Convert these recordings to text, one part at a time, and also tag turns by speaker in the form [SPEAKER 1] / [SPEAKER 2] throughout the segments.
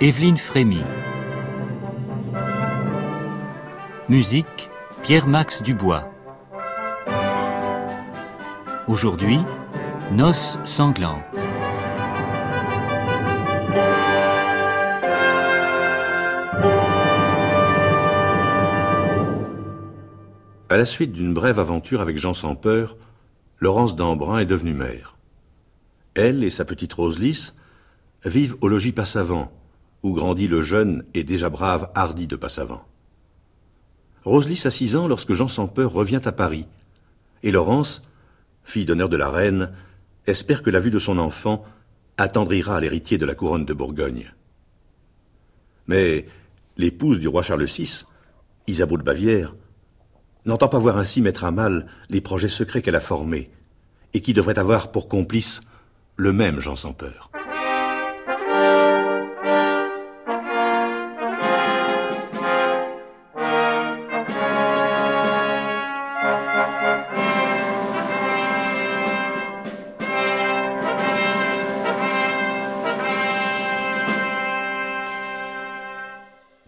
[SPEAKER 1] Evelyne Frémy. Musique Pierre-Max Dubois. Aujourd'hui, Noces sanglantes.
[SPEAKER 2] À la suite d'une brève aventure avec Jean sans peur, Laurence d'Embrun est devenue mère. Elle et sa petite Rose Lys vivent au logis Passavant, où grandit le jeune et déjà brave Hardy de Passavant. Rose Lys a six ans lorsque Jean sans peur revient à Paris, et Laurence, fille d'honneur de la reine, espère que la vue de son enfant attendrira l'héritier de la couronne de Bourgogne. Mais l'épouse du roi Charles VI, Isabeau de Bavière, n'entend pas voir ainsi mettre à mal les projets secrets qu'elle a formés, et qui devraient avoir pour complice le même Jean sans peur.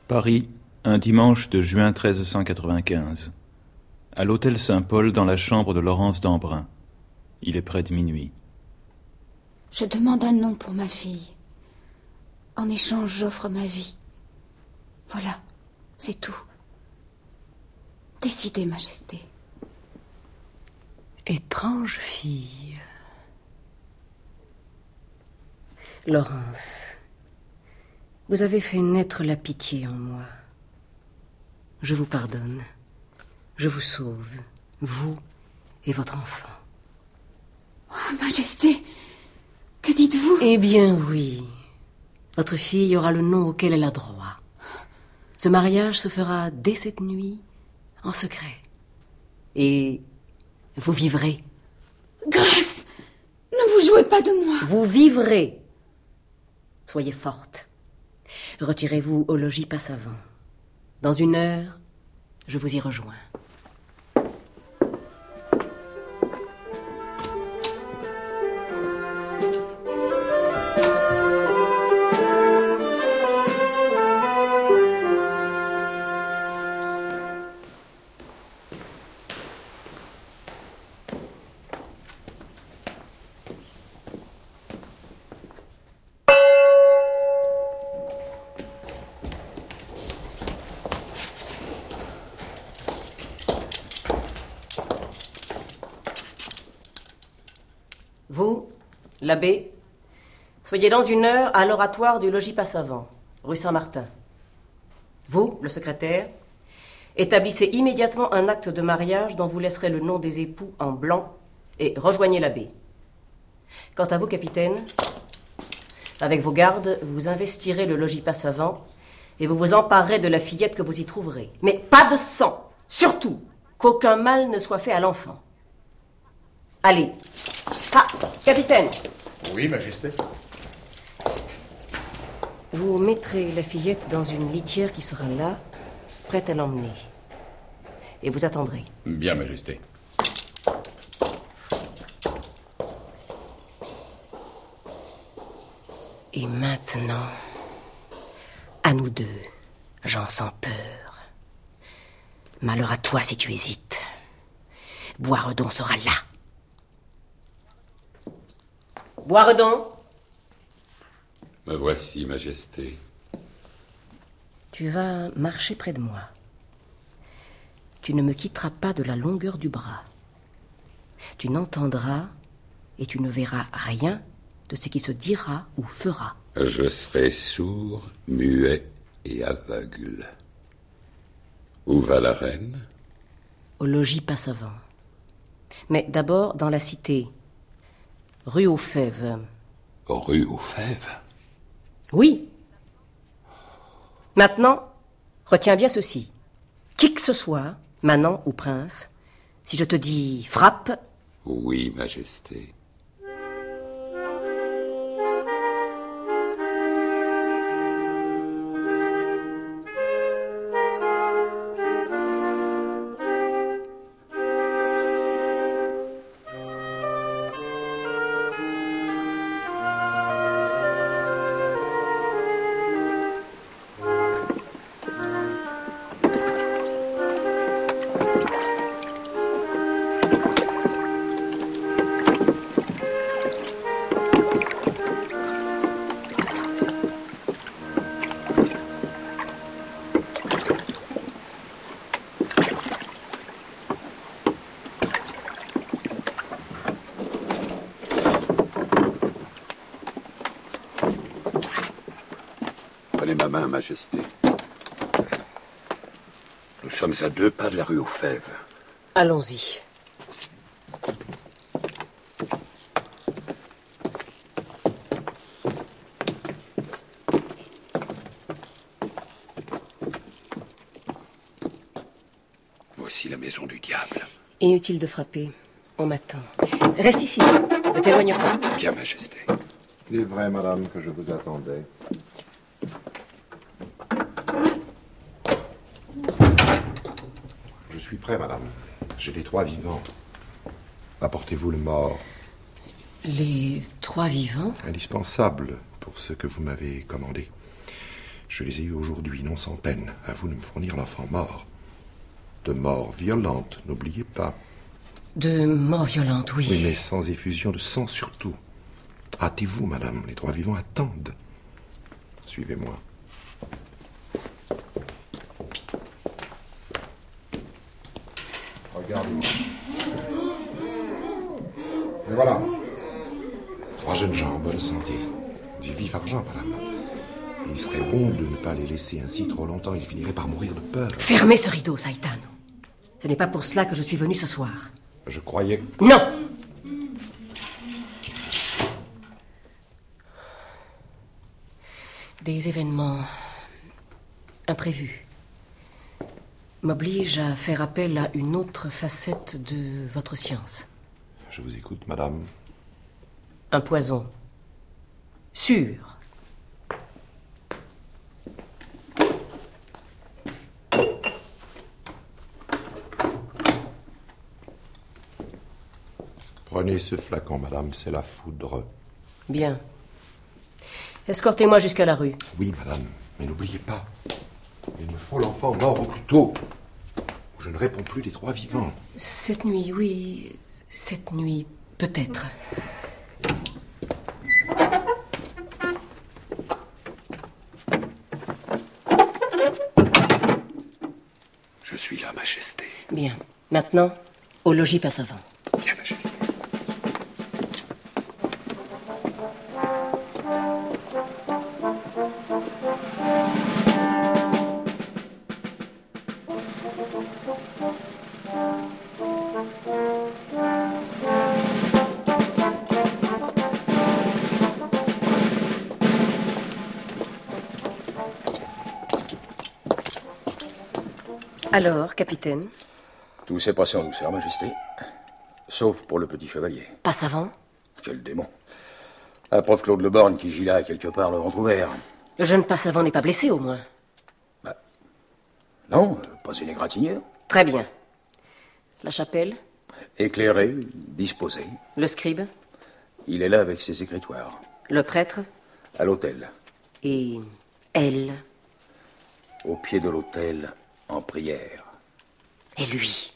[SPEAKER 3] Paris, un dimanche de juin 1395. À l'hôtel Saint-Paul, dans la chambre de Laurence d'Embrun. Il est près de minuit.
[SPEAKER 4] Je demande un nom pour ma fille. En échange, j'offre ma vie. Voilà, c'est tout. Décidez, Majesté.
[SPEAKER 5] Étrange fille. Laurence, vous avez fait naître la pitié en moi. Je vous pardonne. Je vous sauve, vous et votre enfant.
[SPEAKER 4] Oh, Majesté, que dites-vous?
[SPEAKER 5] Eh bien oui. Votre fille aura le nom auquel elle a droit. Ce mariage se fera dès cette nuit, en secret. Et vous vivrez.
[SPEAKER 4] Grâce Ne vous jouez pas de moi
[SPEAKER 5] Vous vivrez. Soyez forte. Retirez-vous au logis Passavant. Dans une heure, je vous y rejoins. Soyez dans une heure à l'oratoire du logis Passavant, rue Saint-Martin. Vous, le secrétaire, établissez immédiatement un acte de mariage dont vous laisserez le nom des époux en blanc et rejoignez l'abbé. Quant à vous, capitaine, avec vos gardes, vous investirez le logis Passavant et vous vous emparerez de la fillette que vous y trouverez. Mais pas de sang, surtout qu'aucun mal ne soit fait à l'enfant. Allez. Ah, capitaine,
[SPEAKER 6] Oui, Majesté.
[SPEAKER 5] Vous mettrez la fillette dans une litière qui sera là, prête à l'emmener. Et vous attendrez.
[SPEAKER 6] Bien, Majesté.
[SPEAKER 5] Et maintenant, à nous deux, Jean sans peur. Malheur à toi si tu hésites. Boiredon sera là. Boiredon,
[SPEAKER 7] Me voici, Majesté.
[SPEAKER 5] tu vas marcher près de moi. Tu ne me quitteras pas de la longueur du bras. Tu n'entendras et tu ne verras rien de ce qui se dira ou fera.
[SPEAKER 7] Je serai sourd, muet et aveugle. Où va la reine?
[SPEAKER 5] Au logis Passavant. Mais d'abord dans la cité, rue aux Fèves.
[SPEAKER 7] Rue aux Fèves?
[SPEAKER 5] Oui, Maintenant, retiens bien ceci. Qui que ce soit, manant ou prince, si je te dis frappe,
[SPEAKER 7] Oui, Majesté. Majesté. Nous sommes à deux pas de la rue aux Fèves.
[SPEAKER 5] allons-y.
[SPEAKER 7] Voici la maison du diable.
[SPEAKER 5] Inutile de frapper. On m'attend. Reste ici. Ne t'éloigne pas.
[SPEAKER 7] Bien, Majesté.
[SPEAKER 8] Il est vrai, madame, que je vous attendais. Suis prêt, madame. J'ai les trois vivants. Apportez-vous le mort,
[SPEAKER 5] Les trois vivants
[SPEAKER 8] indispensable pour ce que vous m'avez commandé. Je les ai eus aujourd'hui, non sans peine. À vous de me fournir l'enfant mort. De mort violente, n'oubliez pas.
[SPEAKER 5] De mort violente, oui.
[SPEAKER 8] Oui, mais sans effusion de sang surtout. Hâtez-vous, madame. Les trois vivants attendent. Suivez-moi. Regardez-moi. Et voilà. Trois jeunes gens en bonne santé. Du vif argent, madame. Il serait bon de ne pas les laisser ainsi trop longtemps. Ils finiraient par mourir de peur.
[SPEAKER 5] Fermez ce rideau, Saitano. Ce n'est pas pour cela que je suis venu ce soir.
[SPEAKER 8] Je croyais.
[SPEAKER 5] Non Des événements imprévus m'obligent à faire appel à une autre facette de votre science.
[SPEAKER 8] Je vous écoute, madame.
[SPEAKER 5] Un poison. Sûr.
[SPEAKER 8] Prenez ce flacon, madame. C'est la foudre.
[SPEAKER 5] Bien. Escortez-moi jusqu'à la rue.
[SPEAKER 8] Oui, madame. Mais n'oubliez pas. Il me faut l'enfant mort au plus tôt. Ou Je ne réponds plus des trois vivants.
[SPEAKER 5] Cette nuit, oui. Cette nuit, peut-être.
[SPEAKER 7] Je suis là, Majesté.
[SPEAKER 5] Bien. Maintenant, au logis Passavant.
[SPEAKER 7] Bien, Majesté.
[SPEAKER 5] Capitaine,
[SPEAKER 6] Tout s'est passé en douceur, Majesté. Sauf pour le petit chevalier.
[SPEAKER 5] Passavant
[SPEAKER 6] Quel démon. Un prof Claude Leborgne qui gila quelque part le ventre ouvert.
[SPEAKER 5] Le jeune Passavant n'est pas blessé, au moins.
[SPEAKER 6] Non, euh, pas une égratignure.
[SPEAKER 5] Très bien. La chapelle
[SPEAKER 6] Éclairé, disposé.
[SPEAKER 5] Le scribe
[SPEAKER 6] Il est là avec ses écritoires.
[SPEAKER 5] Le prêtre
[SPEAKER 6] À l'hôtel.
[SPEAKER 5] Et elle
[SPEAKER 6] Au pied de l'hôtel, en prière.
[SPEAKER 5] Et lui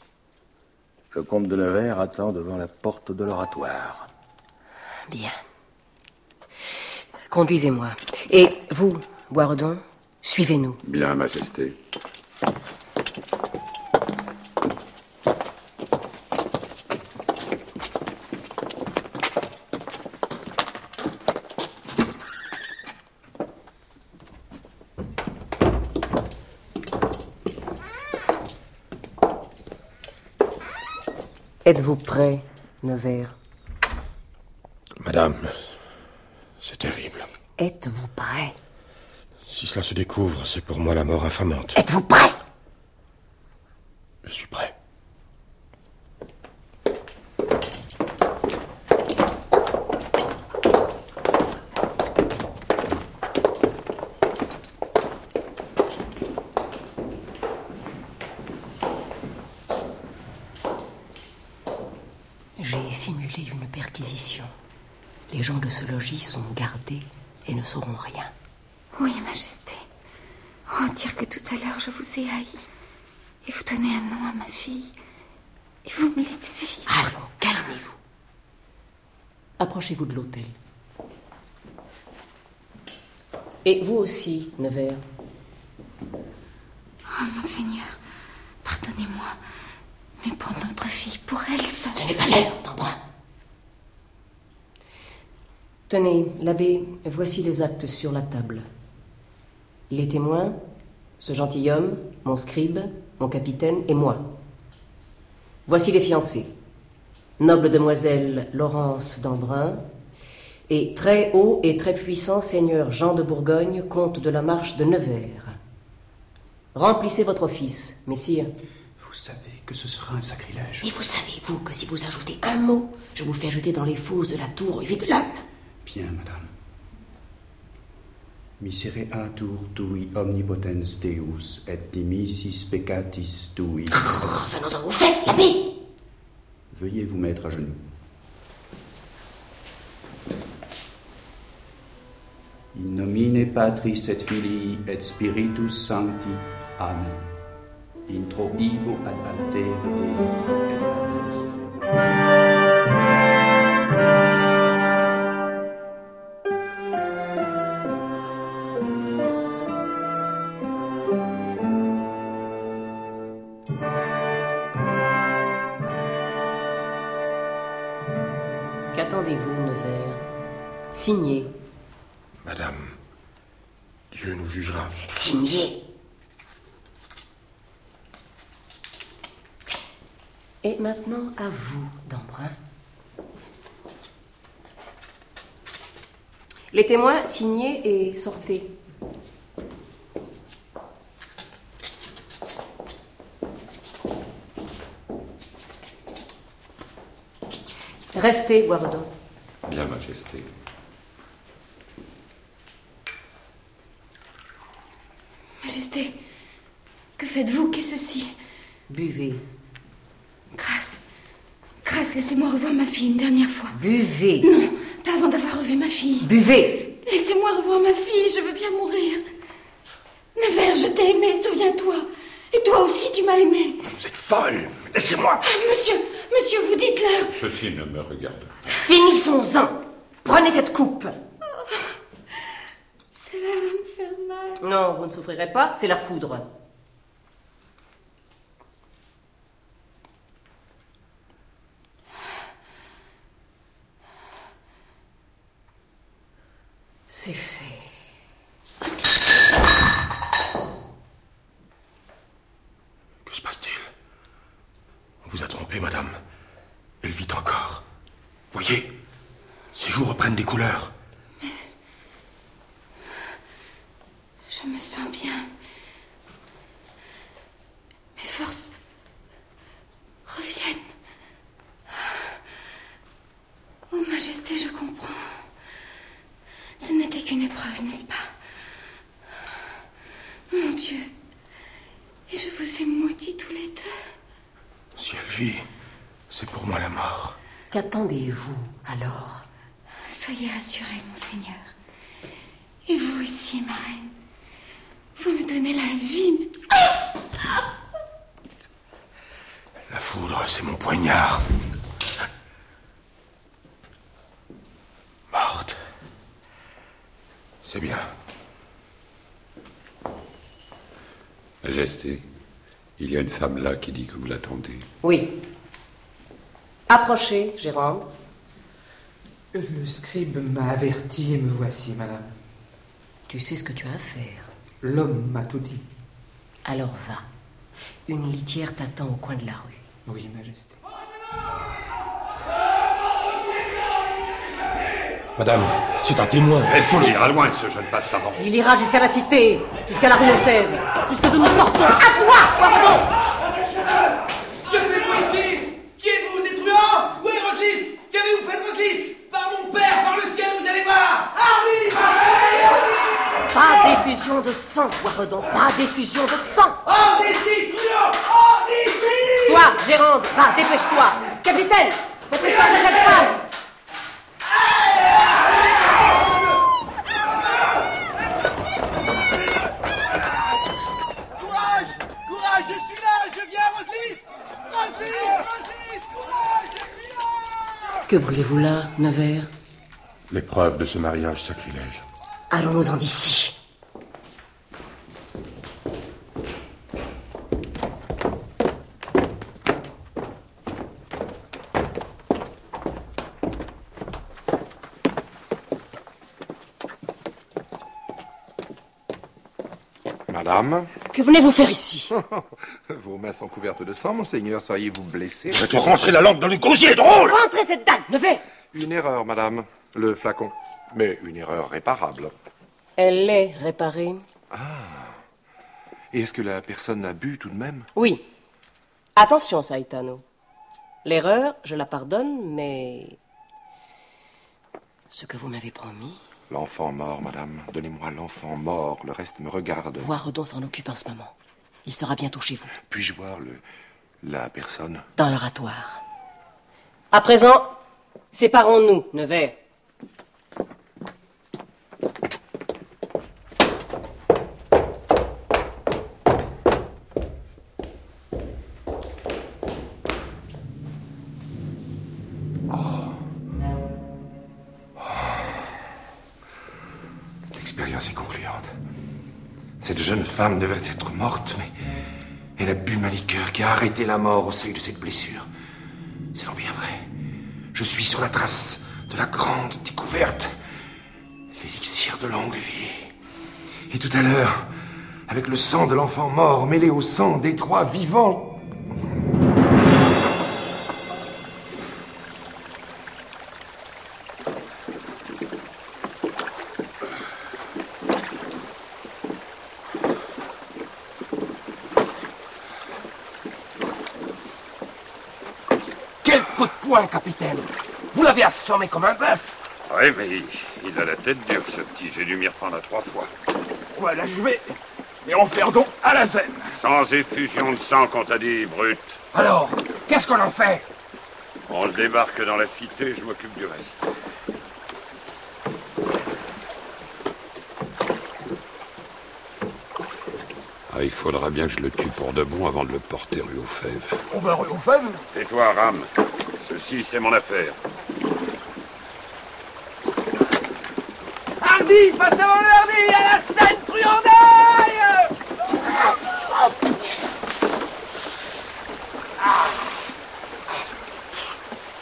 [SPEAKER 6] Le comte de Nevers attend devant la porte de l'oratoire.
[SPEAKER 5] Bien. Conduisez-moi. Et vous, Boiredon, suivez-nous.
[SPEAKER 7] Bien, Majesté.
[SPEAKER 5] Êtes-vous prêt, Nevers
[SPEAKER 8] Madame, c'est terrible.
[SPEAKER 5] Êtes-vous prêt?
[SPEAKER 9] Si cela se découvre, c'est pour moi la mort infamante.
[SPEAKER 5] Êtes-vous prêt?
[SPEAKER 9] Je suis prêt.
[SPEAKER 5] J'ai simulé une perquisition. Les gens de ce logis sont gardés et ne sauront rien.
[SPEAKER 4] Oui, Majesté. Oh, dire que tout à l'heure je vous ai haï. Et vous donnez un nom à ma fille. Et vous me laissez vivre.
[SPEAKER 5] Allons, calmez-vous. Approchez-vous de l'hôtel. Et vous aussi, Nevers.
[SPEAKER 4] Oh, monseigneur, pardonnez-moi. Mais pour notre fille, pour elle seule.
[SPEAKER 5] Ce n'est pas l'heure, d'embrun. Tenez, l'abbé, voici les actes sur la table. Les témoins, ce gentilhomme, mon scribe, mon capitaine et moi. Voici les fiancés. Noble demoiselle Laurence d'Embrun et très haut et très puissant seigneur Jean de Bourgogne, comte de la Marche de Nevers. Remplissez votre office, messire.
[SPEAKER 10] Vous savez que ce sera un sacrilège.
[SPEAKER 5] Et vous savez, vous, que si vous ajoutez un mot, je vous fais jeter dans les fosses de la tour huit l'homme.
[SPEAKER 10] Bien, madame. Misereatur tui omnipotens Deus et dimissis peccatis tui.
[SPEAKER 5] Venons en vous faites, l'abbé
[SPEAKER 10] Veuillez vous mettre à genoux. In nomine Patris et Filii et Spiritus Sancti. Amen. Intro ad altere Dei et ad
[SPEAKER 5] Les témoins, signez et sortez. Restez, Guardon.
[SPEAKER 7] Bien, Majesté.
[SPEAKER 4] Majesté, que faites-vous? Qu'est ceci?
[SPEAKER 5] Buvez.
[SPEAKER 4] Grâce. Grâce, laissez-moi revoir ma fille une dernière fois.
[SPEAKER 5] Buvez.
[SPEAKER 4] Non, pas avant d'avoir revu ma fille.
[SPEAKER 5] Buvez.
[SPEAKER 4] Laissez-moi revoir ma fille, je veux bien mourir. Nevers, je t'ai aimé, souviens-toi. Et toi aussi, tu m'as aimé.
[SPEAKER 9] Vous êtes folle Laissez-moi
[SPEAKER 4] Ah, monsieur, monsieur, vous dites-leur.
[SPEAKER 7] Ceci ne me regarde pas.
[SPEAKER 5] Finissons-en. Prenez cette coupe.
[SPEAKER 4] Cela va me faire mal.
[SPEAKER 5] Non, vous ne souffrirez pas, c'est la foudre. C'est fait.
[SPEAKER 9] Que se passe-t-il? On vous a trompé, madame. Elle vit encore. Voyez, ses joues reprennent des couleurs.
[SPEAKER 4] Je me sens bien. Mes forces reviennent. Oh, Majesté, je comprends. Ce n'était qu'une épreuve, n'est-ce pas Mon Dieu. Et je vous ai maudits tous les deux.
[SPEAKER 9] Si elle vit, c'est pour moi la mort.
[SPEAKER 5] Qu'attendez-vous alors?
[SPEAKER 4] Soyez rassurés, monseigneur. Et vous aussi, ma reine. Vous me donnez la vie.
[SPEAKER 9] La foudre, c'est mon poignard. Morte. C'est bien.
[SPEAKER 7] Majesté, il y a une femme là qui dit que vous l'attendez.
[SPEAKER 5] Oui. Approchez, Jérôme.
[SPEAKER 11] Le scribe m'a averti et me voici, madame.
[SPEAKER 5] Tu sais ce que tu as à faire.
[SPEAKER 11] L'homme m'a tout dit.
[SPEAKER 5] Alors va. Une litière t'attend au coin de la rue.
[SPEAKER 11] Oui, Majesté.
[SPEAKER 9] Madame, c'est un témoin.
[SPEAKER 7] Il faut ira loin, ce jeune passe savant.
[SPEAKER 5] Il ira jusqu'à la cité, jusqu'à la rue aux Fèves, jusque nous sortons. À toi, Poivredon
[SPEAKER 12] Que faites-vous ici Qui êtes-vous, des truands Où est Roselysse Qu'avez-vous fait de Roselysse Par mon père, par le ciel, vous allez voir Hardy
[SPEAKER 5] De sang, Poivredon, pas d'effusion de sang.
[SPEAKER 12] Hors d'ici, truands Hors d'ici
[SPEAKER 5] Toi, Gérande, va, dépêche-toi. Capitaine, faites l'espoir de cette femme.
[SPEAKER 12] Courage Courage, je suis là Je viens, Roselysse Roselysse Roselysse Courage, je suis là.
[SPEAKER 5] Que brûlez-vous là, Nevers?
[SPEAKER 9] L'épreuve de ce mariage sacrilège.
[SPEAKER 5] Allons-nous-en d'ici?
[SPEAKER 8] Madame
[SPEAKER 5] Que venez-vous faire ici?
[SPEAKER 8] Vos mains sont couvertes de sang, monseigneur. Seriez-vous blessé?
[SPEAKER 9] Je te rentrer la lampe dans le gosier, drôle
[SPEAKER 5] Rentrez cette dague, Nevers
[SPEAKER 8] Une erreur, madame. Le flacon. Mais une erreur réparable.
[SPEAKER 5] Elle est réparée.
[SPEAKER 8] Et est-ce que la personne a bu tout de même?
[SPEAKER 5] Oui. Attention, Saitano. L'erreur, je la pardonne, mais... Ce que vous m'avez promis,
[SPEAKER 8] L'enfant mort, madame. Donnez-moi l'enfant mort. Le reste me regarde.
[SPEAKER 5] Voiredon s'en occupe en ce moment. Il sera bientôt chez vous,
[SPEAKER 8] Puis-je voir le... la personne?
[SPEAKER 5] Dans l'oratoire. À présent, séparons-nous, Nevers.
[SPEAKER 8] Femme devait être morte, mais elle a bu ma liqueur qui a arrêté la mort au seuil de cette blessure. C'est donc bien vrai. Je suis sur la trace de la grande découverte. L'élixir de longue vie. Et tout à l'heure, avec le sang de l'enfant mort mêlé au sang des trois vivants.
[SPEAKER 9] Poing, capitaine Vous l'avez assommé comme un bœuf
[SPEAKER 7] Oui, mais il, a la tête dure, ce petit. J'ai dû m'y reprendre à trois fois.
[SPEAKER 9] Voilà, je vais. Et on fait donc à la zen.
[SPEAKER 7] Sans effusion de sang, qu'on t'a dit, brute.
[SPEAKER 9] Alors, qu'est-ce qu'on en fait?
[SPEAKER 7] On le débarque dans la cité, je m'occupe du reste. Ah, il faudra bien que je le tue pour de bon avant de le porter rue aux fèves.
[SPEAKER 9] On va rue aux fèves
[SPEAKER 7] Tais-toi, Ram? Ceci, c'est mon affaire.
[SPEAKER 12] Hardy Passe avant le Hardy À la scène truandaille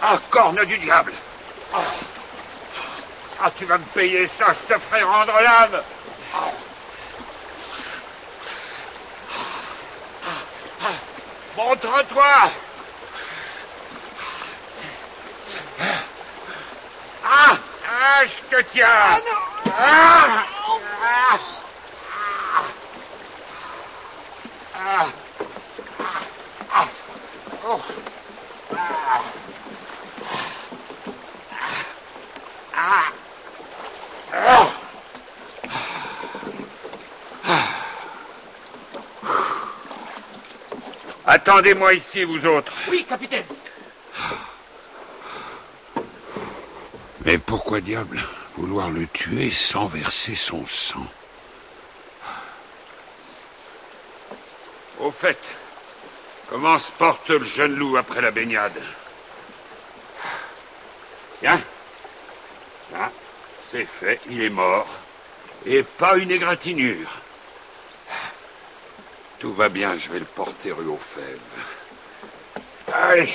[SPEAKER 7] Ah, corne du diable. Ah, tu vas me payer ça, je te ferai rendre l'âme. Montre-toi Ah je te tiens Ah Ah Ah Ah Oh Ah Ah Ah Attendez-moi ici, vous autres.
[SPEAKER 9] Oui, capitaine.
[SPEAKER 7] Mais pourquoi diable vouloir le tuer sans verser son sang? Au fait, comment se porte le jeune loup après la baignade Bien. Là, c'est fait, il est mort. Et pas une égratignure. Tout va bien, je vais le porter rue aux fèves. Allez.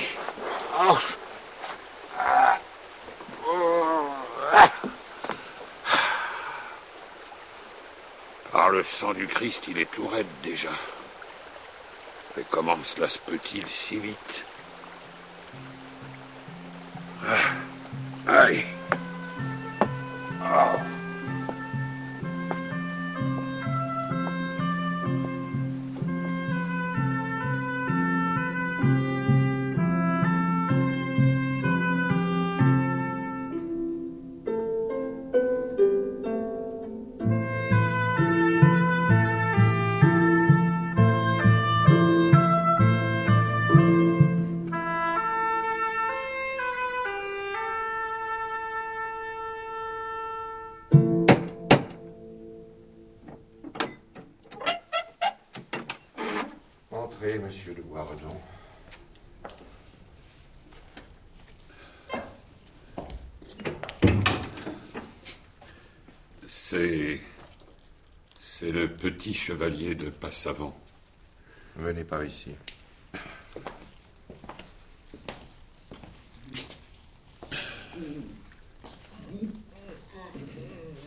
[SPEAKER 7] Oh. Ah. Oh. Ah. Par le sang du Christ, il est tout raide déjà. Mais comment cela se peut-il si vite? Ah. Allez.
[SPEAKER 8] monsieur
[SPEAKER 7] petit chevalier de Passavant.
[SPEAKER 8] Venez par ici.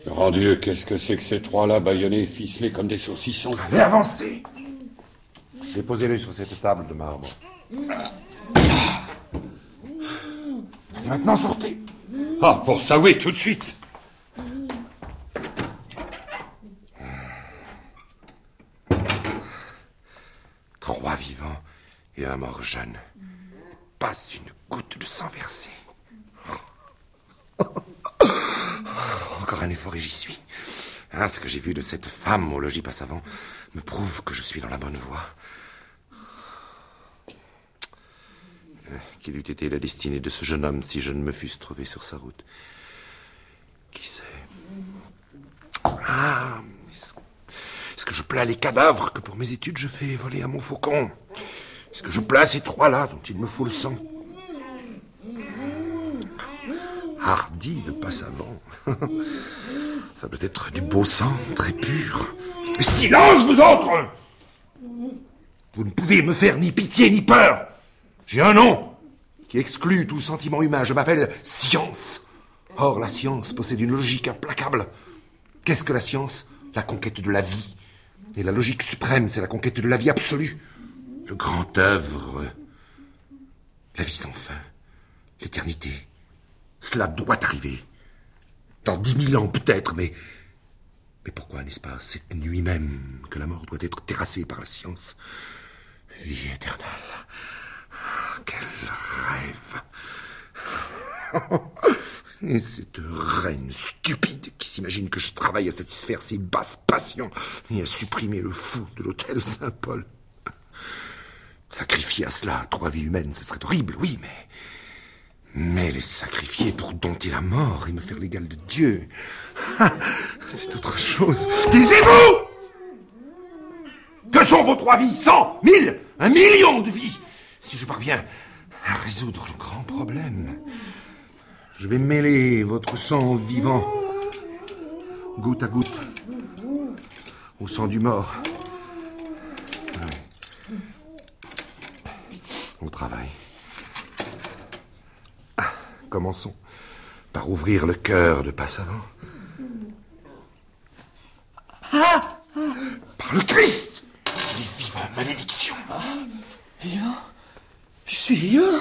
[SPEAKER 7] Grand Dieu, qu'est-ce que c'est que ces trois-là, bâillonnés et ficelés comme des saucissons?
[SPEAKER 8] Allez, avancez Déposez-le sur cette table de marbre. Et maintenant, sortez
[SPEAKER 7] Ah, pour ça, oui, tout de suite
[SPEAKER 8] Trois vivants mort jeune. Pas une goutte de sang versé. Encore un effort et j'y suis. Hein, ce que j'ai vu de cette femme au logis Passavant me prouve que je suis dans la bonne voie. Euh, Quelle eût été la destinée de ce jeune homme si je ne me fusse trouvé sur sa route? Qui sait? Ah est-ce que je plains les cadavres que pour mes études je fais voler à mon faucon? Est-ce que je plains ces trois-là dont il me faut le sang Hardy de Passavant. Ça doit être du beau sang, très pur. Silence, vous autres Vous ne pouvez me faire ni pitié ni peur. J'ai un nom qui exclut tout sentiment humain. Je m'appelle Science. Or, la science possède une logique implacable. Qu'est-ce que la science? La conquête de la vie. Et la logique suprême, c'est la conquête de la vie absolue. Le grand œuvre. La vie sans fin. L'éternité. Cela doit arriver. Dans dix mille ans, peut-être, mais. Mais pourquoi, n'est-ce pas, cette nuit même, que la mort doit être terrassée par la science? Vie éternelle. Quel rêve Et cette reine stupide qui s'imagine que je travaille à satisfaire ses basses passions et à supprimer le fou de l'hôtel Saint-Paul. Sacrifier à cela trois vies humaines, ce serait horrible, oui, mais. Mais les sacrifier pour dompter la mort et me faire l'égal de Dieu, ah, c'est autre chose. Taisez-vous Que sont vos trois vies? Cent Mille Un million de vies Si je parviens à résoudre le grand problème, je vais mêler votre sang vivant, goutte à goutte, au sang du mort. Au travail. Ah, Commençons par ouvrir le cœur de Passavant. Par le Christ! Les vivants, malédiction
[SPEAKER 12] Vivant. Je suis vivant.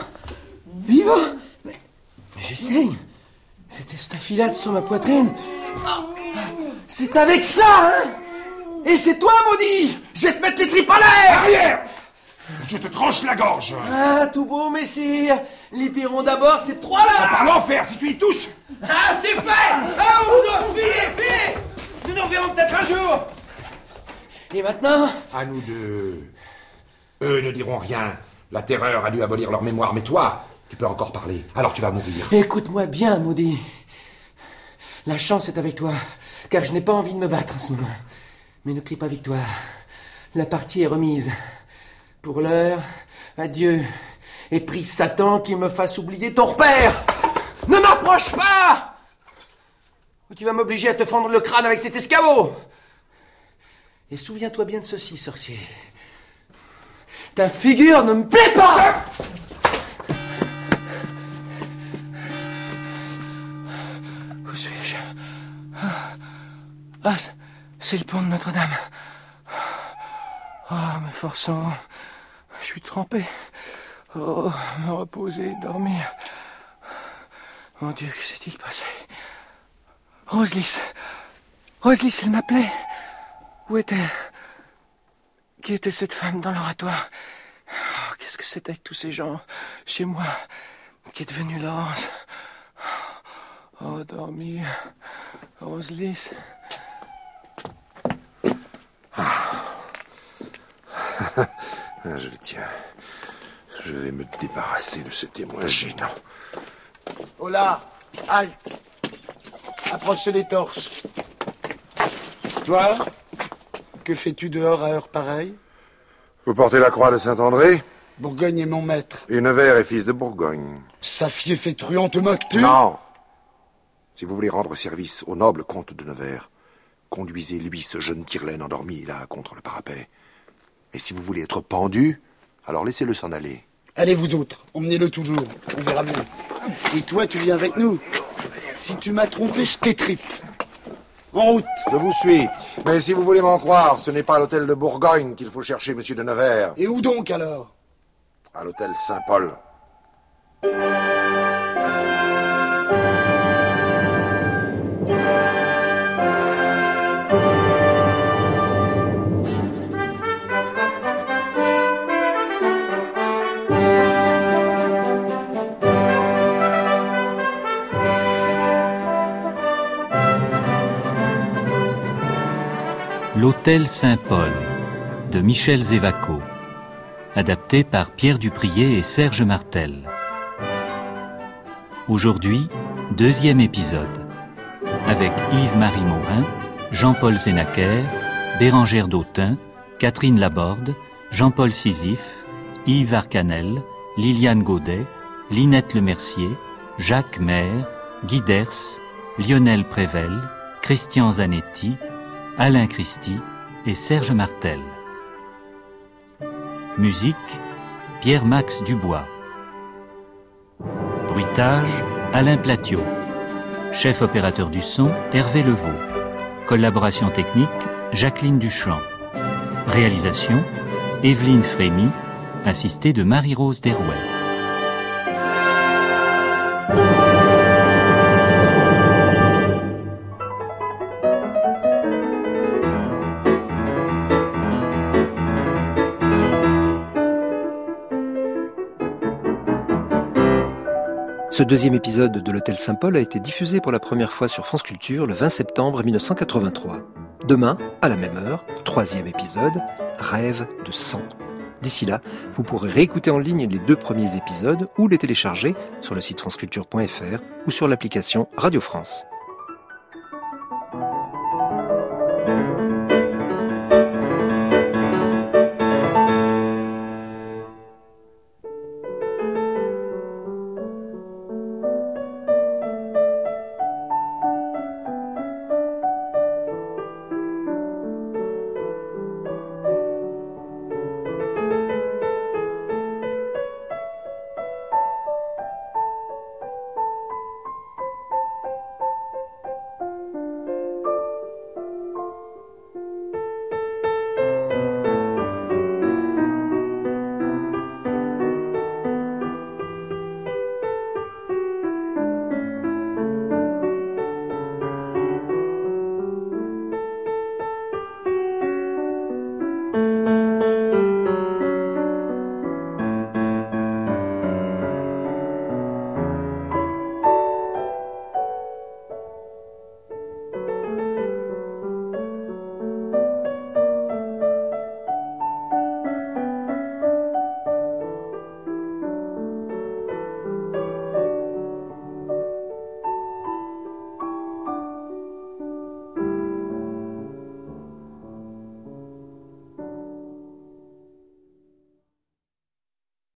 [SPEAKER 12] Vivant. Mais, mais je saigne Cette estafilade sur ma poitrine. C'est avec ça, hein. Et c'est toi, maudit. Je vais te mettre les tripes à l'air.
[SPEAKER 8] Arrière Je te tranche la gorge
[SPEAKER 12] Ah, tout beau, messire L'hyperon d'abord, c'est trois là
[SPEAKER 8] Par l'enfer, si tu y touches
[SPEAKER 12] Ah, c'est fait Ah, on doit filer, filer Nous nous reverrons peut-être un jour Et maintenant
[SPEAKER 8] À nous deux. Eux ne diront rien. La terreur a dû abolir leur mémoire, mais toi, tu peux encore parler. Alors tu vas mourir.
[SPEAKER 12] Écoute-moi bien, maudit. La chance est avec toi, car je n'ai pas envie de me battre en ce moment. Mais ne crie pas victoire. La partie est remise. Pour l'heure, adieu. Et prie Satan qu'il me fasse oublier ton repère. Ne m'approche pas Ou tu vas m'obliger à te fendre le crâne avec cet escabeau. Et souviens-toi bien de ceci, sorcier. Ta figure ne me plaît pas Où suis-je? Ah, c'est- le pont de Notre-Dame. Ah, mes s'en vont. Je suis trempé. Oh, me reposer, dormir. Mon Dieu, que s'est-il passé? Roselys Roselys, elle m'appelait. Où était-elle? Qui était cette femme dans l'oratoire? Oh, Qu'est-ce que c'était que tous ces gens chez moi Qui est devenu Laurence? Oh, dormir. Roselys.
[SPEAKER 8] Ah, je le tiens. Je vais me débarrasser de ce témoin gênant.
[SPEAKER 13] Oh là Halte Approche les torches. Toi Que fais-tu dehors à heure pareille?
[SPEAKER 8] Vous portez la croix de Saint-André?
[SPEAKER 13] Bourgogne est mon maître.
[SPEAKER 8] Et Nevers est fils de Bourgogne.
[SPEAKER 13] Safier fait truand, te moques-tu
[SPEAKER 8] Non Si vous voulez rendre service au noble comte de Nevers, conduisez lui ce jeune Tirlaine endormi là contre le parapet. Et si vous voulez être pendu, alors laissez-le s'en aller.
[SPEAKER 13] Allez vous autres, emmenez-le toujours, on verra bien. Et toi, tu viens avec nous Si tu m'as trompé, je t'étripe. En route
[SPEAKER 8] Je vous suis. Mais si vous voulez m'en croire, ce n'est pas à l'hôtel de Bourgogne qu'il faut chercher monsieur de Nevers.
[SPEAKER 13] Et où donc alors?
[SPEAKER 8] À l'hôtel Saint-Paul.
[SPEAKER 1] L'Hôtel Saint-Paul de Michel Zévaco, adapté par Pierre Duprier et Serge Martel. Aujourd'hui, deuxième épisode, avec Yves-Marie Morin, Jean-Paul Sénaker, Bérangère Dautin, Catherine Laborde, Jean-Paul Sisyphe, Yves Arcanel, Liliane Gaudet, Linette Lemercier, Jacques Maire, Guy Ders, Lionel Prével, Christian Zanetti, Alain Christie et Serge Martel. Musique Pierre-Max Dubois. Bruitage Alain Platiot. Chef opérateur du son Hervé Levaux. Collaboration technique Jacqueline Duchamp. Réalisation Evelyne Frémy, assistée de Marie-Rose Derouet.
[SPEAKER 14] Ce deuxième épisode de l'Hôtel Saint-Paul a été diffusé pour la première fois sur France Culture le 20 septembre 1983. Demain, à la même heure, troisième épisode, Rêve de sang. D'ici là, vous pourrez réécouter en ligne les deux premiers épisodes ou les télécharger sur le site franceculture.fr ou sur l'application Radio France.